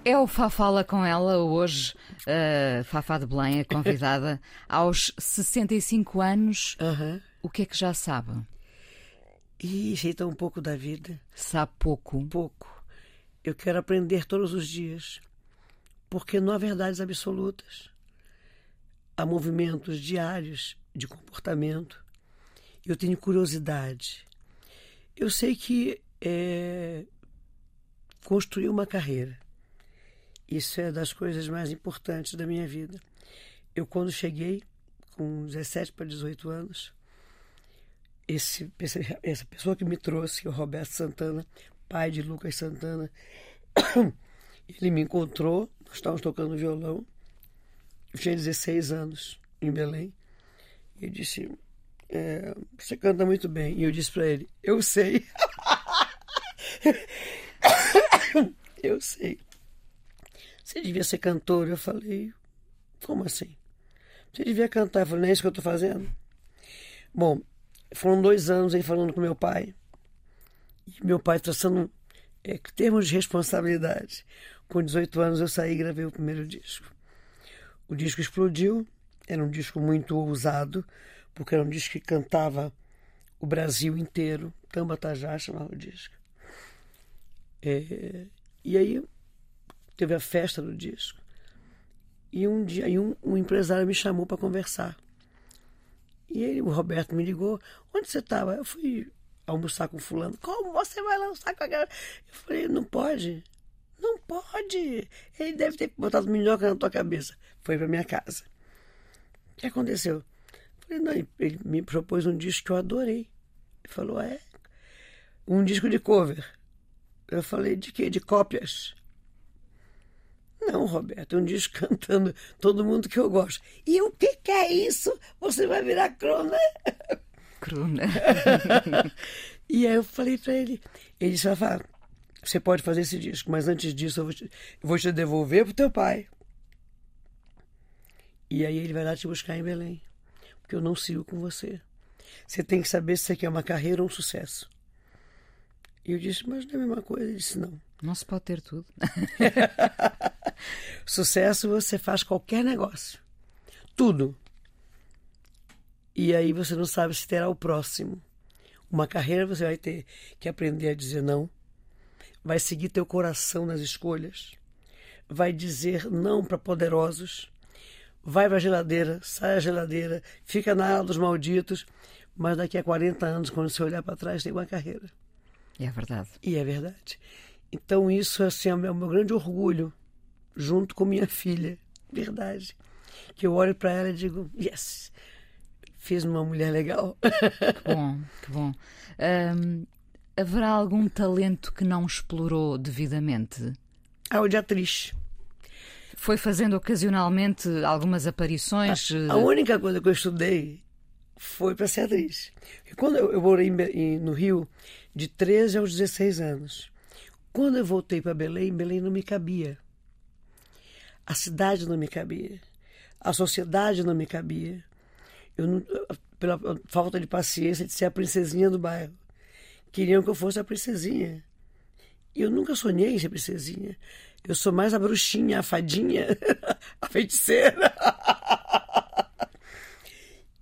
É o Fafala com ela hoje, uh, Fafá de Belém, a convidada, aos 65 anos. O que é que já sabe? E aceita um pouco da vida. Sabe pouco. pouco. Eu quero aprender todos os dias, porque não há verdades absolutas. Há movimentos diários de comportamento. Eu tenho curiosidade. Eu sei que é, construir uma carreira, isso é das coisas mais importantes da minha vida. Eu, quando cheguei, com 17 para 18 anos, esse, essa pessoa que me trouxe, o Roberto Santana, pai de Lucas Santana, ele me encontrou, nós estávamos tocando violão, eu tinha 16 anos, em Belém, e disse, é, você canta muito bem. E eu disse para ele, eu sei. eu sei. Você devia ser cantor. Eu falei, como assim? Você devia cantar. Eu falei, não é isso que eu estou fazendo? Bom, foram dois anos aí falando com meu pai. E meu pai traçando é, termos de responsabilidade. Com 18 anos eu saí e gravei o primeiro disco. O disco explodiu, era um disco muito ousado, porque era um disco que cantava o Brasil inteiro. Tamba Tajá chamava o disco. É, e aí teve a festa do disco. E um dia aí um, um empresário me chamou para conversar. E ele, o Roberto me ligou, onde você estava? Eu fui almoçar com fulano. Como você vai lançar com a? Eu falei, não pode. Não pode. Ele deve ter botado minhoca na tua cabeça. Foi para minha casa. O que aconteceu? Eu falei, não, ele me propôs um disco que eu adorei. Ele falou, é? Um disco de cover. Eu falei, de quê? De cópias. Não, Roberto, é um disco cantando todo mundo que eu gosto. E o que, que é isso? Você vai virar crona? Cruna. E aí eu falei pra ele, ele disse, Fafá, você pode fazer esse disco, mas antes disso eu vou te, eu vou te devolver pro teu pai. E aí ele vai lá te buscar em Belém, porque eu não sigo com você. Você tem que saber se você quer uma carreira ou um sucesso. E eu disse, mas não é a mesma coisa. Ele disse, não. Não se pode ter tudo. Sucesso você faz qualquer negócio. Tudo. E aí você não sabe se terá o próximo. Uma carreira você vai ter que aprender a dizer não. Vai seguir teu coração nas escolhas. Vai dizer não para poderosos. Vai para a geladeira, sai da geladeira, fica na ala dos malditos. Mas daqui a 40 anos, quando você olhar para trás, tem uma carreira. É verdade. E é verdade. Então isso assim, é o meu, meu grande orgulho, junto com minha filha. Verdade. Que eu olho para ela e digo, yes, fiz uma mulher legal. Que bom, que bom. Haverá algum talento que não explorou devidamente? Ah, o de atriz. Foi fazendo ocasionalmente algumas aparições? eh, A única coisa que eu estudei foi para ser atriz. E quando eu, eu morei em- no Rio de 13 aos 16 anos. Quando eu voltei para Belém, Belém não me cabia. A cidade não me cabia. A sociedade não me cabia. Eu não, pela falta de paciência de ser a princesinha do bairro. queriam que eu fosse a princesinha. E eu nunca sonhei em ser princesinha. Eu sou mais a bruxinha, a fadinha, a feiticeira.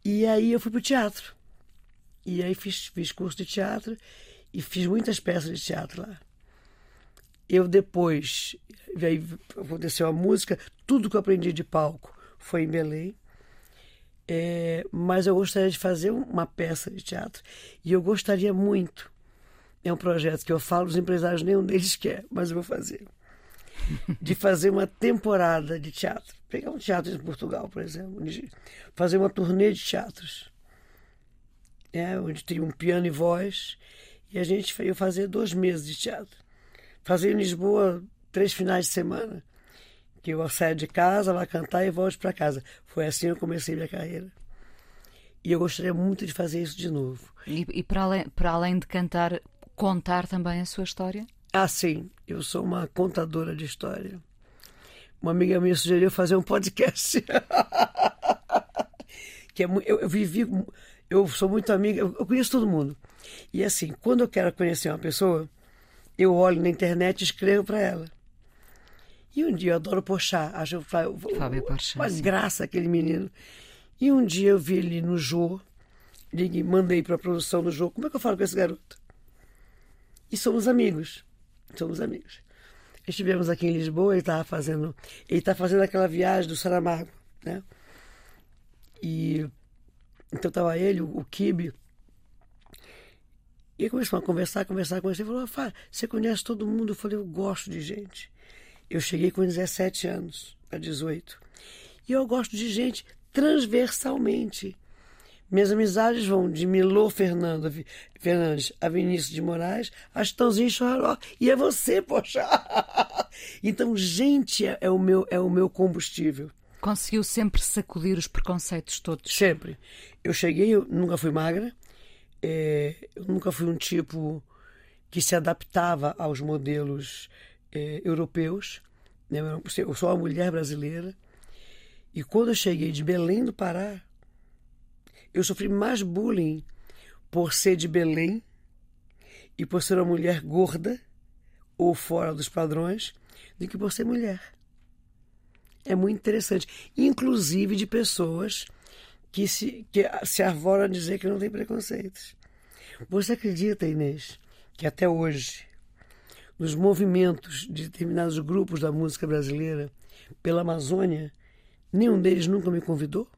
e aí eu fui pro teatro. E aí fiz, fiz curso de teatro e fiz muitas peças de teatro lá. Eu depois, aí aconteceu a música, tudo que eu aprendi de palco foi em Belém. É, mas eu gostaria de fazer uma peça de teatro. E eu gostaria muito. É um projeto que eu falo, os empresários nenhum deles quer, mas eu vou fazer. De fazer uma temporada de teatro. Pegar um teatro em Portugal, por exemplo. Fazer uma turnê de teatros. É, onde tem um piano e voz. E a gente ia fazer dois meses de teatro. Fazer em Lisboa três finais de semana que eu saio de casa, lá cantar e volto para casa. Foi assim que eu comecei minha carreira. E eu gostaria muito de fazer isso de novo. E, e para, além, para além de cantar, contar também a sua história? Ah, sim. Eu sou uma contadora de história. Uma amiga minha sugeriu fazer um podcast. que é, eu, eu vivi. Eu sou muito amiga, eu, eu conheço todo mundo. E assim, quando eu quero conhecer uma pessoa, eu olho na internet e escrevo para ela. E um dia eu adoro Porchat, acho Fábio Porchat, uma graça aquele menino. E um dia eu vi ele no Jô, liguei, mandei para a produção do Jô, como é que eu falo com esse garoto? E somos amigos, somos amigos. Estivemos aqui em Lisboa, ele estava fazendo, ele está fazendo aquela viagem do Saramago, né? E então estava ele, o, o Kibe, e começamos a conversar, conversar, conversar. Ele falou: Você conhece todo mundo? Eu falei: Eu gosto de gente. Eu cheguei com 17 anos, a 18. E eu gosto de gente transversalmente. Minhas amizades vão de Milô Fernando, Fernandes a Vinícius de Moraes, a Chitãozinho Chororó. E é você, poxa! Então, gente é, é, o meu, é o meu combustível. Conseguiu sempre sacudir os preconceitos todos? Sempre. Eu cheguei, eu nunca fui magra, é, eu nunca fui um tipo que se adaptava aos modelos é, europeus. Né? Eu sou uma mulher brasileira. E quando eu cheguei de Belém do Pará, eu sofri mais bullying por ser de Belém e por ser uma mulher gorda ou fora dos padrões do que por ser mulher. É muito interessante. Inclusive de pessoas que se, que se arvoram a dizer que não tem preconceitos. Você acredita, Inês, que até hoje nos movimentos de determinados grupos da música brasileira pela Amazônia, nenhum deles nunca me convidou?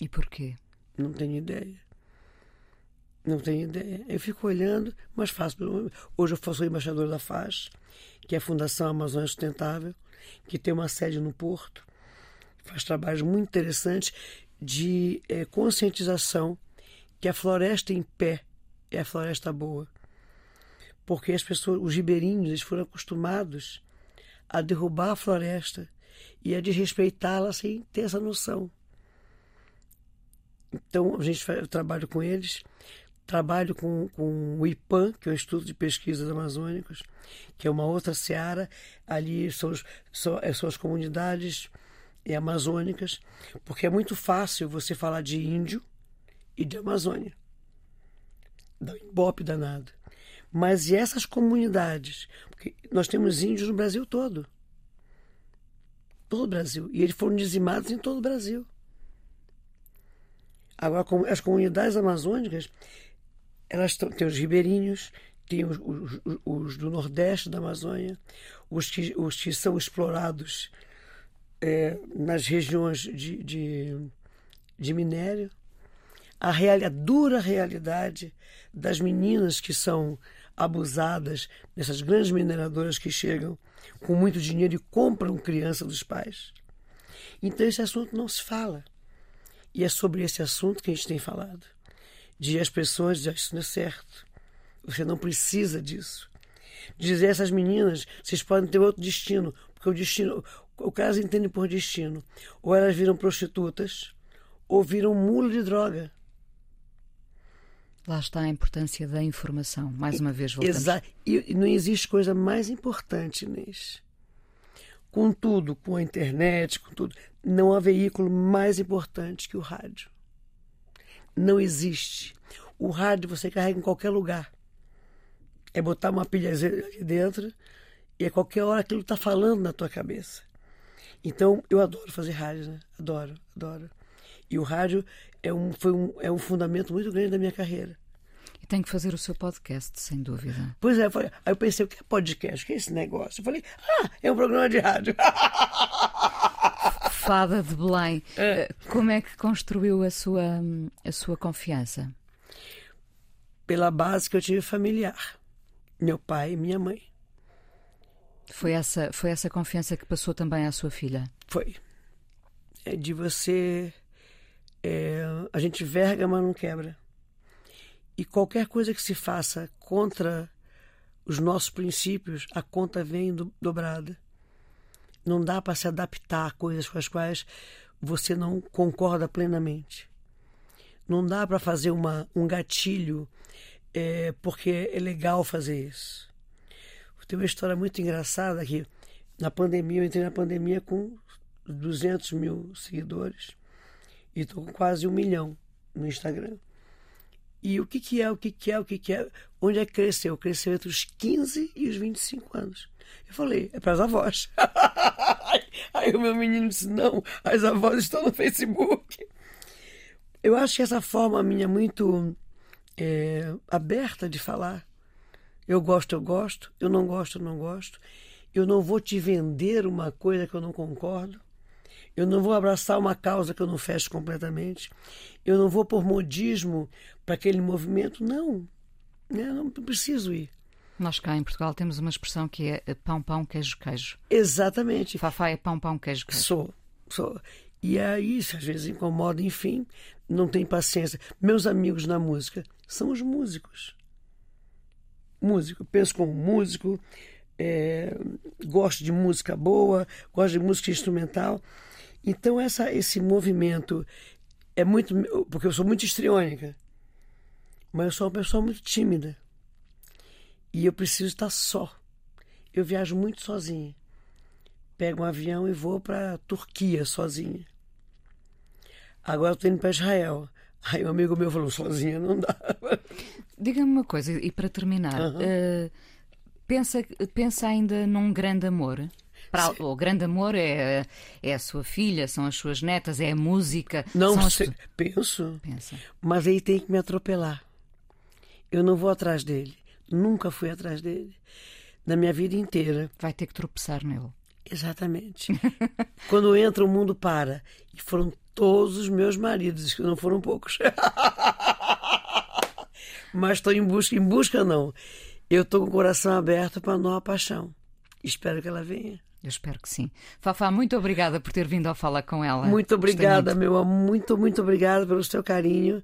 E por quê? Não tenho ideia. Não tenho ideia. Eu fico olhando, mas faço. Hoje eu sou embaixador da FAS, que é a Fundação Amazônia Sustentável, que tem uma sede no Porto, faz trabalhos muito interessantes de é, conscientização que a floresta em pé é a floresta boa porque as pessoas, os ribeirinhos, eles foram acostumados a derrubar a floresta e a desrespeitá-la sem ter essa noção. Então, a gente eu trabalho com eles, trabalho com, com o IPAM, que é o Instituto de Pesquisas Amazônicas, que é uma outra seara. Ali são, são, é, são as comunidades amazônicas, porque é muito fácil você falar de índio e de Amazônia. Dá um embope danado. Mas e essas comunidades? Porque nós temos índios no Brasil todo. Todo o Brasil. E eles foram dizimados em todo o Brasil. Agora, as comunidades amazônicas, elas têm os ribeirinhos, tem os, os, os, do Nordeste da Amazônia, os que, os que são explorados é, nas regiões de, de, de minério, a, real, a dura realidade das meninas que são abusadas nessas grandes mineradoras que chegam com muito dinheiro e compram criança dos pais. Então esse assunto não se fala. E é sobre esse assunto que a gente tem falado. De as pessoas dizem, isso não é certo. Você não precisa disso. Dizer essas meninas, vocês podem ter outro destino, porque o destino, o que elas entendem por destino, ou elas viram prostitutas, ou viram mulo de droga. Lá está a importância da informação. Mais uma vez voltamos. Exato. E não existe coisa mais importante, Inês. Com tudo, com a internet, com tudo, não há veículo mais importante que o rádio. Não existe. O rádio você carrega em qualquer lugar. É botar uma pilha aqui dentro e a qualquer hora aquilo está falando na tua cabeça. Então, eu adoro fazer rádio, né? Adoro, adoro. E o rádio é um, foi um, é um fundamento muito grande da minha carreira. E tem que fazer o seu podcast, sem dúvida. Pois é, eu falei, aí eu pensei, o que é podcast? O que é esse negócio? Eu falei, ah, é um programa de rádio. Fada de Belém, é. como é que construiu a sua, a sua confiança? Pela base que eu tive familiar. Meu pai e minha mãe. Foi essa, foi essa confiança que passou também à sua filha? Foi. É de você. É, a gente verga, mas não quebra. E qualquer coisa que se faça contra os nossos princípios, a conta vem do, dobrada. Não dá para se adaptar a coisas com as quais você não concorda plenamente. Não dá para fazer uma, um gatilho é, porque é legal fazer isso. Tem uma história muito engraçada que na pandemia, eu entrei na pandemia com 200 mil seguidores e estou com quase um milhão no Instagram. E o que, que é, o que, que é, o que, que é? Onde é que cresceu? Cresceu entre os 15 e os 25 anos. Eu falei, é para as avós. Aí o meu menino disse, não, as avós estão no Facebook. Eu acho que essa forma minha muito é, aberta de falar eu gosto, eu gosto. Eu não gosto, eu não gosto. Eu não vou te vender uma coisa que eu não concordo. Eu não vou abraçar uma causa que eu não fecho completamente. Eu não vou por modismo para aquele movimento. Não. Eu né? não preciso ir. Nós cá em Portugal temos uma expressão que é pão, pão, queijo, queijo. Exatamente. Fafá é pão, pão, queijo, queijo. Sou, sou. E é isso às vezes incomoda, enfim, não tem paciência. Meus amigos na música são os músicos músico, penso como músico, é, gosto de música boa, gosto de música instrumental. Então essa, esse movimento é muito. Porque eu sou muito histriônica, mas eu sou uma pessoa muito tímida. E eu preciso estar só. Eu viajo muito sozinha. Pego um avião e vou para Turquia sozinha. Agora eu estou indo para Israel. Aí um amigo meu falou: sozinha não dá. Diga-me uma coisa, e para terminar, uhum. uh, pensa, pensa ainda num grande amor? Para, o grande amor é, é a sua filha, são as suas netas, é a música. Não as... penso. Pensa. Mas aí tem que me atropelar. Eu não vou atrás dele. Nunca fui atrás dele. Na minha vida inteira. Vai ter que tropeçar nele. Exatamente. Quando entra, o mundo para. E foram todos os meus maridos, que não foram poucos. Mas estou em busca, em busca não. Eu estou com o coração aberto para a nova paixão. Espero que ela venha. Eu espero que sim. Fafá, muito obrigada por ter vindo ao falar com ela. Muito obrigada, muito. meu amor. Muito, muito obrigada pelo seu carinho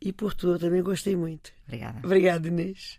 e por tudo. Eu também gostei muito. Obrigada. Obrigada, Inês